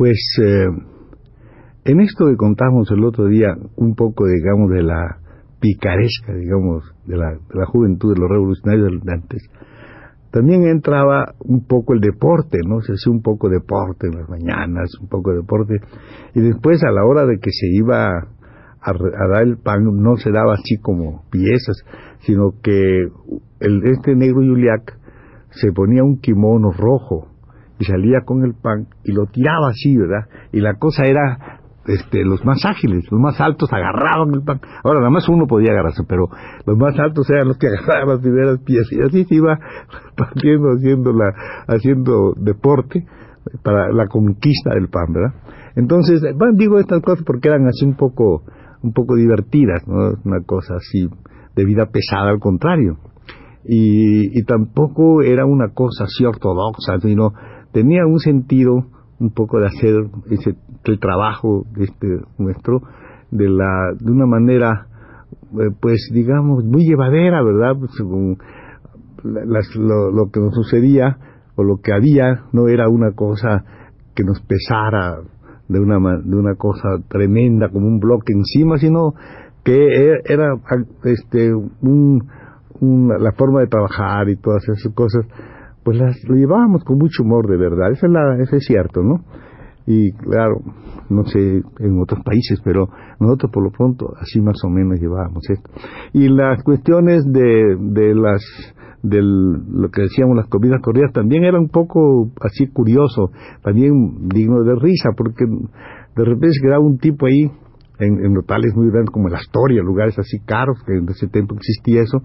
pues, eh, en esto que contamos el otro día, un poco, digamos, de la picaresca, digamos, de la, juventud, de los revolucionarios de antes, también entraba un poco el deporte, ¿no? Se hacía un poco de deporte en las mañanas, un poco de deporte, y después a la hora de que se iba a, a dar el pan, no se daba así como piezas, sino que el, este negro Yuliak se ponía un kimono rojo y salía con el pan y lo tiraba así, ¿verdad? Y la cosa era este, los más ágiles, los más altos agarraban el pan. Ahora, nada más uno podía agarrarse, pero los más altos eran los que agarraban las primeras piezas. Y así se iba partiendo, haciendo, la, haciendo deporte para la conquista del pan, ¿verdad? Entonces, bueno, digo estas cosas porque eran así un poco, un poco divertidas, ¿no? Una cosa así de vida pesada, al contrario. Y, y tampoco era una cosa así ortodoxa, sino tenía un sentido un poco de hacer ese el trabajo este nuestro de la de una manera eh, pues digamos muy llevadera verdad pues, según las, lo, lo, que nos sucedía o lo que había no era una cosa que nos pesara de una de una cosa tremenda como un bloque encima sino que e, era este un, un la forma de trabajar y todas esas cosas pues las lo llevábamos con mucho humor de verdad eso es la eso es cierto no y claro, no sé en otros países, pero nosotros por lo pronto así más o menos llevábamos esto. Y las cuestiones de, de las de lo que decíamos las comidas corridas también era un poco así curioso, también digno de risa, porque de repente se quedaba un tipo ahí en, en locales muy grandes como la Astoria, lugares así caros, que en ese tiempo existía eso,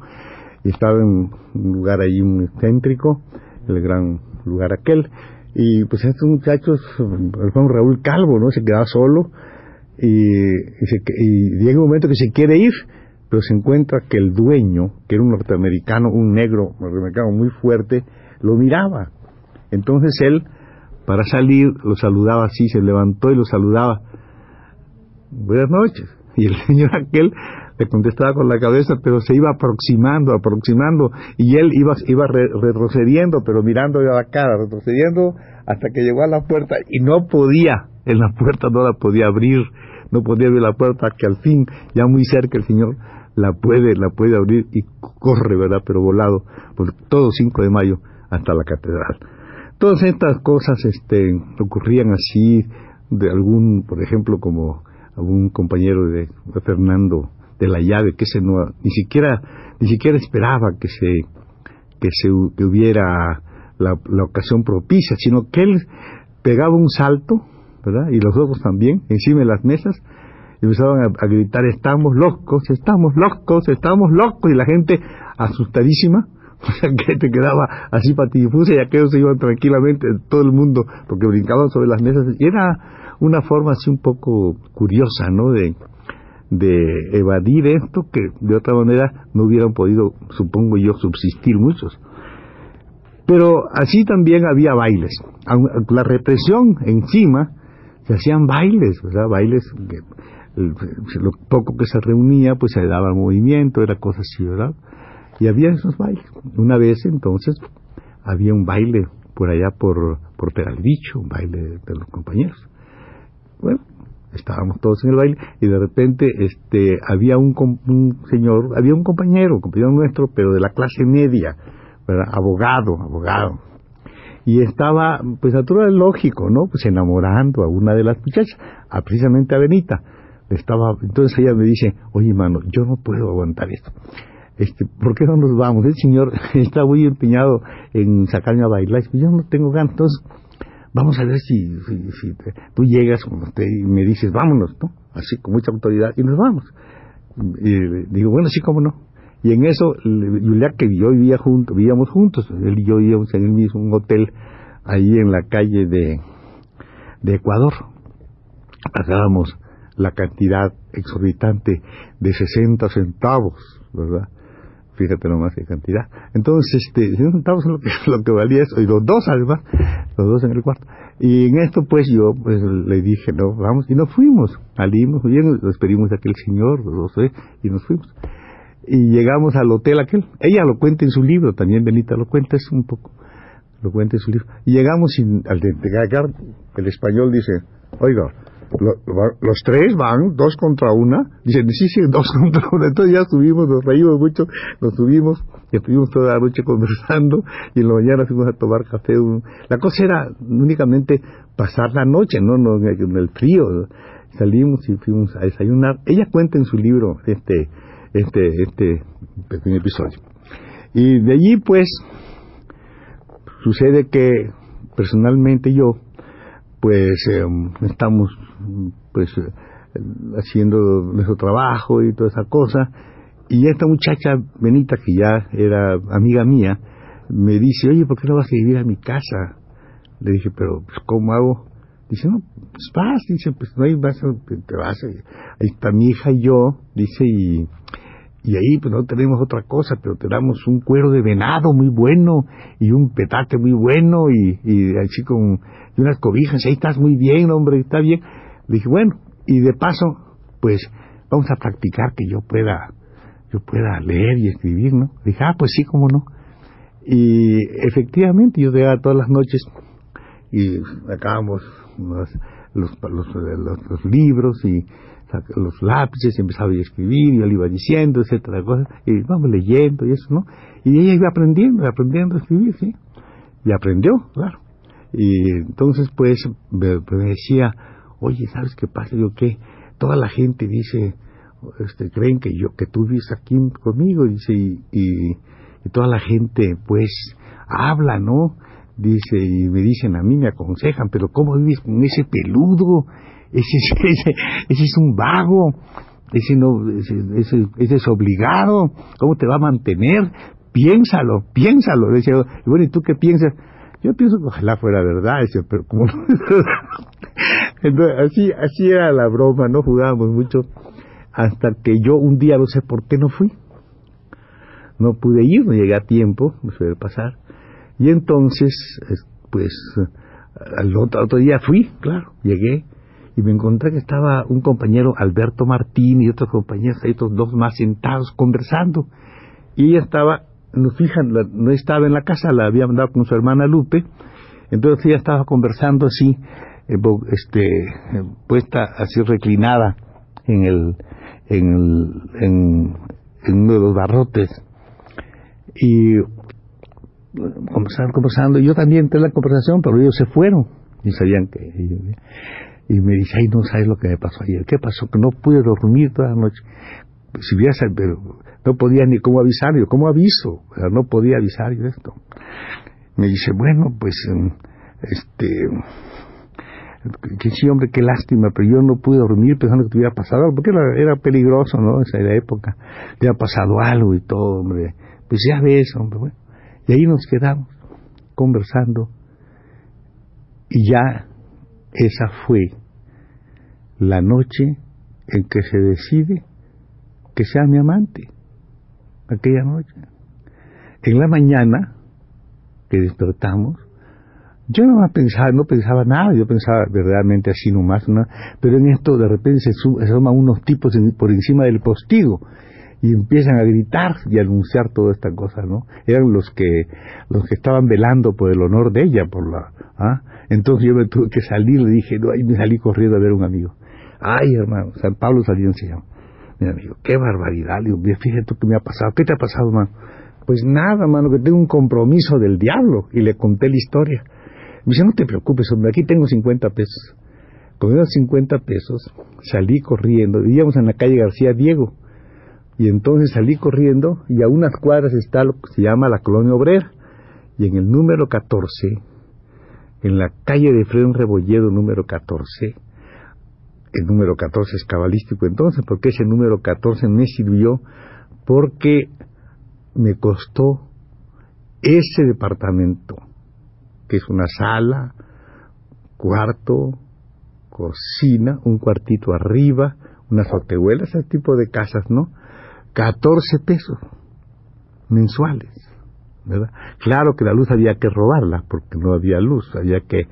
y estaba en un lugar ahí un céntrico, el gran lugar aquel, y pues estos muchachos, Juan Raúl Calvo, ¿no? Se queda solo y, y, llega un momento que se quiere ir, pero se encuentra que el dueño, que era un norteamericano, un negro norteamericano muy fuerte, lo miraba. Entonces él, para salir, lo saludaba así, se levantó y lo saludaba. Buenas noches. Y el señor aquel le contestaba con la cabeza, pero se iba aproximando, aproximando, y él iba, iba retrocediendo, pero mirando a la cara, retrocediendo hasta que llegó a la puerta y no podía, en la puerta no la podía abrir, no podía abrir la puerta, que al fin, ya muy cerca el Señor la puede, la puede abrir y corre, ¿verdad? Pero volado, por todo 5 de mayo hasta la catedral. Todas estas cosas este, ocurrían así, de algún, por ejemplo, como algún compañero de Fernando de la llave, que ese no, ni siquiera, ni siquiera esperaba que se, que se, que hubiera la, la ocasión propicia, sino que él pegaba un salto, ¿verdad? Y los otros también, encima de las mesas, y empezaban a, gritar, estamos locos, estamos locos, estamos locos, y la gente asustadísima, o sea, que te quedaba así patidifusa y aquellos se iban tranquilamente, todo el mundo, porque brincaban sobre las mesas, y era una forma así un poco curiosa, ¿no? De, de evadir esto que de otra manera no hubieran podido, supongo yo, subsistir muchos. Pero así también había bailes. La represión encima, se hacían bailes, ¿verdad? Bailes, lo poco que se reunía, pues se daba movimiento, era cosa así, ¿verdad? Y había esos bailes. Una vez entonces había un baile por allá por, por Peralvicho, un baile de los compañeros. Bueno, estábamos todos en el baile y de repente este había un, un señor, había un compañero, compañero nuestro, pero de la clase media, abogado, abogado. Y estaba, pues natural lógico, ¿no? Pues enamorando a una de las muchachas, a precisamente a Benita. Estaba, entonces ella me dice, oye, mano, yo no puedo aguantar esto. Este, ¿por qué no nos vamos? El señor está muy empeñado en sacarme a bailar. Yo no tengo ganas. Entonces, vamos a ver si, si, tú llegas y me dices, vámonos, ¿no? Así, con mucha autoridad, y nos vamos. Y digo, bueno, sí, cómo no. Y en eso, Julia, que yo vivía juntos, vivíamos juntos, él y yo vivíamos en el mismo hotel, ahí en la calle de, de Ecuador. Pagábamos la cantidad exorbitante de 60 centavos, ¿verdad? Fíjate nomás qué cantidad. Entonces, este, 60 centavos es lo que, lo que valía eso, y los dos además, los dos en el cuarto. Y en esto, pues yo pues, le dije, no, vamos, y nos fuimos, salimos, bien, despedimos a aquel señor, los dos, y nos fuimos. Y llegamos al hotel aquel. Ella lo cuenta en su libro, también Benita lo cuenta, es un poco, lo cuenta en su libro. Y llegamos sin, al llegar, el español dice, oiga, los tres van, dos contra una, dicen, sí, sí, dos contra una, entonces ya subimos, nos reímos mucho, nos subimos, y estuvimos toda la noche conversando, y en la mañana fuimos a tomar café. La cosa era únicamente pasar la noche, no, no en el frío, salimos y fuimos a desayunar. Ella cuenta en su libro este, este, este pequeño episodio. Y de allí, pues, sucede que personalmente yo, pues, em, estamos pues haciendo nuestro trabajo y toda esa cosa. Y esta muchacha Benita, que ya era amiga mía, me dice, oye, ¿por qué no vas a vivir a mi casa? Le dije, pero pues, ¿cómo hago? Dice, no, pues vas, dice, pues no hay más, te vas, ahí está mi hija y yo, dice, y, y ahí pues no tenemos otra cosa, pero te damos un cuero de venado muy bueno, y un petate muy bueno, y, así con unas cobijas, ahí estás muy bien, hombre, está bien. Le dije, bueno, y de paso, pues vamos a practicar que yo pueda, yo pueda leer y escribir, ¿no? Dije, ah, pues sí, cómo no. Y efectivamente yo llegaba todas las noches y sacábamos los, los, los, libros y los lápices y empezaba a escribir y yo le iba diciendo, etcétera, cosas, y vamos leyendo y eso, ¿no? Y ella iba aprendiendo, aprendiendo a escribir, sí. Y aprendió, claro. Y entonces, pues, me decía, oye, ¿sabes qué pasa? Yo qué, toda la gente dice, este, creen que yo, que tú vives aquí conmigo, dice, y, y, toda la gente, pues, habla, ¿no? Dice, y me dicen a mí, me aconsejan, pero ¿cómo vives con ese peludo? Ese, ese, es un vago, ese no, ese, es obligado, ¿cómo te va a mantener? Piénsalo, piénsalo. Decía, bueno, ¿y tú qué piensas? Yo pienso que ojalá fuera verdad, pero como Entonces, así, así era la broma, no jugábamos mucho, hasta que yo un día no sé por qué no fui. No pude ir, no llegué a tiempo, me suele pasar. Y entonces, pues, al otro día fui, claro, llegué, y me encontré que estaba un compañero Alberto Martín y otros compañeros, otros dos más sentados conversando. Y ella estaba no fijan, no estaba en la casa, la había mandado con su hermana Lupe, entonces ella estaba conversando así, eh, este, puesta así reclinada en el, en, el, en, uno de los barrotes. Y conversando, conversando, yo también entré en la conversación, pero ellos se fueron. Y sabían que y me dice, ay, no sabes lo que me pasó ayer, ¿qué pasó? Que no pude dormir toda la noche. Si hubiera, pero no podía ni cómo avisar, yo, ¿cómo aviso? no podía avisar yo esto. Me dice, bueno, pues, em, este, que sí, hombre, qué lástima, pero yo no pude dormir pensando que te hubiera pasado algo, porque era, peligroso, ¿no? Esa era la época, te había pasado algo y todo, hombre. Pues ya ves, hombre, bueno. Y ahí nos quedamos, conversando, y ya esa fue la noche en que se decide que sea mi amante aquella noche. En la mañana que despertamos, yo no pensaba, no pensaba nada, yo pensaba verdaderamente así nomás, ¿no? pero en esto de repente se, suman unos tipos por encima del postigo y empiezan a gritar y a anunciar toda esta cosa, ¿no? Eran los que los que estaban velando por el honor de ella, por la, ¿ah? Entonces yo me tuve que salir, le dije, no, ahí me salí corriendo a ver a un amigo. Ay, hermano, San Pablo salió se llama mi amigo, qué barbaridad. Le digo, fíjate tú qué me ha pasado. ¿Qué te ha pasado, mano? Pues nada, mano, que tengo un compromiso del diablo. Y le conté la historia. Me dice, no te preocupes, hombre, aquí tengo 50 pesos. Con esos 50 pesos salí corriendo. Vivíamos en la calle García Diego. Y entonces salí corriendo y a unas cuadras está lo que se llama la colonia obrera. Y en el número 14 en la calle de Fren Rebolledo número 14. El número 14 es cabalístico entonces, porque ese número 14 me sirvió porque me costó ese departamento, que es una sala, cuarto, cocina, un cuartito arriba, unas hotehuelas, ese tipo de casas, ¿no? 14 pesos mensuales, ¿verdad? Claro que la luz había que robarla, porque no había luz, había que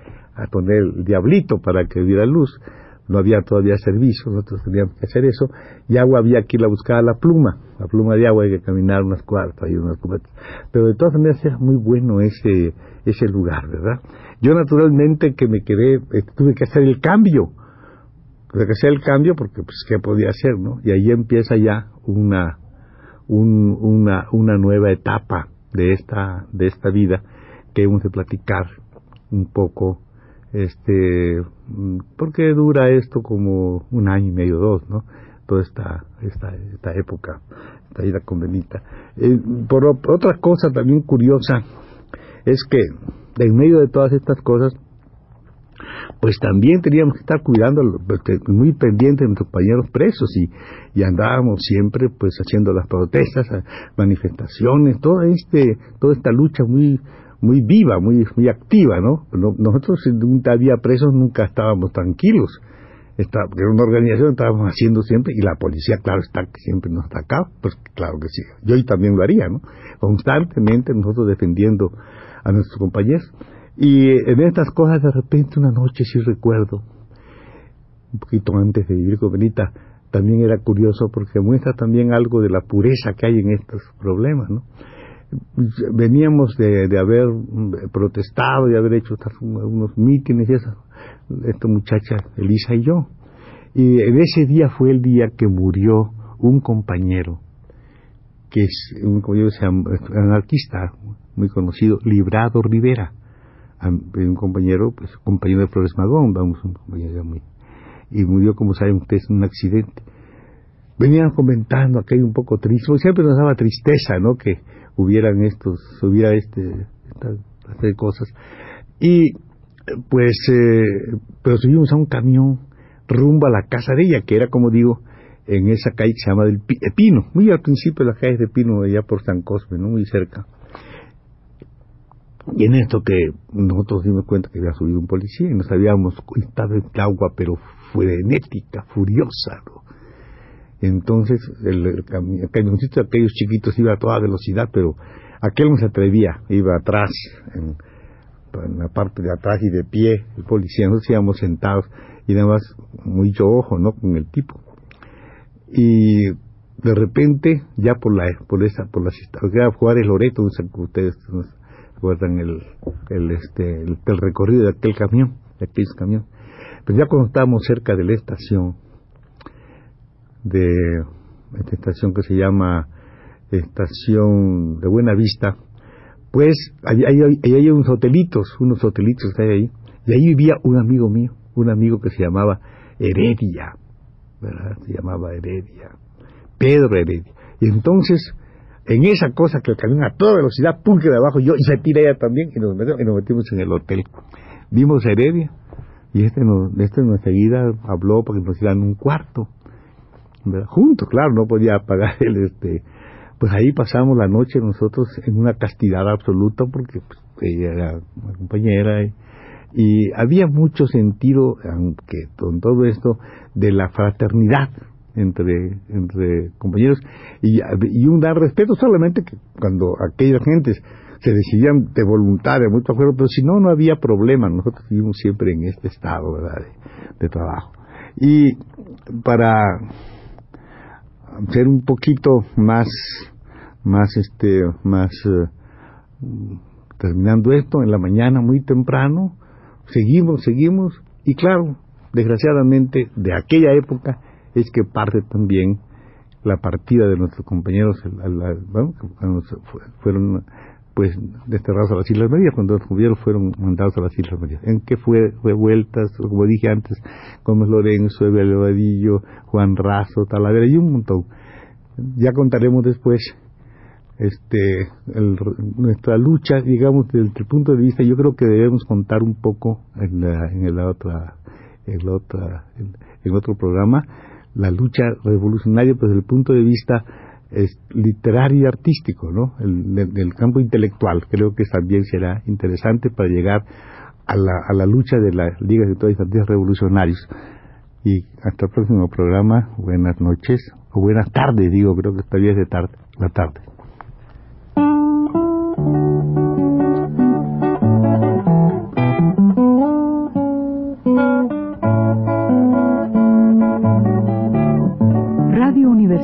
poner el diablito para que hubiera luz, no había todavía servicio, nosotros teníamos que hacer eso, y agua había que ir a buscar a la pluma, la pluma de agua hay que caminar unas cuartas y unas cubetas, pero de todas maneras era muy bueno ese, ese lugar, ¿verdad? Yo naturalmente que me quedé, eh, tuve que hacer el cambio, tuve que hacer el cambio porque pues qué podía hacer, ¿no? Y ahí empieza ya una, una, una nueva etapa de esta, de esta vida que hemos de platicar un poco este porque dura esto como un año y medio dos no toda esta esta, esta época esta vida con Benita. Eh, por otra cosa también curiosa es que en medio de todas estas cosas pues también teníamos que estar cuidando, este, muy pendientes de nuestros compañeros presos y, y andábamos siempre pues haciendo las protestas, manifestaciones, toda este, toda esta lucha muy muy viva, muy, muy activa, ¿no? Nosotros, nunca había presos, nunca estábamos tranquilos. Esta, era una organización que estábamos haciendo siempre, y la policía, claro está, siempre nos atacaba, pues claro que sí. Yo también lo haría, ¿no? Constantemente nosotros defendiendo a nuestros compañeros. Y en estas cosas, de repente, una noche, sí recuerdo, un poquito antes de vivir con Benita, también era curioso porque muestra también algo de la pureza que hay en estos problemas, ¿no? veníamos de, de, haber protestado y haber hecho unos mítines y esa, esta muchacha Elisa y yo. Y en ese día fue el día que murió un compañero, que es un compañero anarquista muy conocido, Librado Rivera, un compañero, pues compañero de Flores Magón, vamos, un compañero muy, y murió, como saben ustedes, en un accidente. Venían comentando aquello un poco triste, siempre nos daba tristeza, ¿no? Que hubieran estos, hubiera este, estas cosas. Y pues, eh, pero subimos a un camión rumbo a la casa de ella, que era como digo, en esa calle que se llama del Pino, muy al principio de las calles de Pino, allá por San Cosme, ¿no? muy cerca. Y en esto que nosotros dimos cuenta que había subido un policía y nos habíamos estado en agua, pero frenética, furiosa, ¿no? Entonces el, el, camioncito de aquellos chiquitos iba a toda velocidad, pero aquel no se atrevía, iba atrás, en, la parte de atrás y de pie, el policía, nosotros íbamos sentados y nada más mucho ojo, ¿no? Con el tipo. Y de repente, ya por la, por esa, por las, Juárez Loreto, ustedes recuerdan el, el, este, el, recorrido de aquel camión, de aquel camión. Pero ya cuando estábamos cerca de la estación, de esta estación que se llama Estación de Buena Vista, pues hay, hay, hay, unos hotelitos, unos hotelitos que hay ahí, y ahí vivía un amigo mío, un amigo que se llamaba Heredia, ¿verdad? Se llamaba Heredia, Pedro Heredia. Y entonces, en esa cosa que el camión a toda velocidad, pum, que de abajo yo, y se tira ella también, y nos, metimos, y nos metimos en el hotel. Vimos a Heredia, y este nos, este enseguida habló para que nos dieran un cuarto juntos, claro, no podía pagar el este, pues ahí pasamos la noche nosotros en una castidad absoluta porque pues, ella era una compañera y, y, había mucho sentido, aunque con todo esto, de la fraternidad entre, entre compañeros y, y un dar respeto solamente que cuando aquellas gentes se decidían de voluntaria, muy acuerdo, pero si no, no había problema, nosotros vivimos siempre en este estado, ¿verdad?, de, trabajo. Y para ser un poquito más, más este, más, eh, terminando esto en la mañana muy temprano, seguimos, seguimos, y claro, desgraciadamente de aquella época es que parte también la partida de nuestros compañeros, bueno, fueron pues desterrados a las Islas Marías, cuando los fueron mandados a las Islas Marías. En que fue, fue vueltas, como dije antes, Gómez Lorenzo, Evelio Vadillo, Juan Razo, Talavera y un montón. Ya contaremos después este, nuestra lucha, digamos, desde el punto de vista, yo creo que debemos contar un poco en, la, en la otra, en la otra, en, otro programa, la lucha revolucionaria, pues desde el punto de vista literario y artístico, ¿no? El, del, campo intelectual, creo que también será interesante para llegar a la, a la lucha de la Liga de Todos los Revolucionarios. Y hasta el próximo programa, buenas noches, o buenas tardes, digo, creo que todavía es de tarde, la tarde.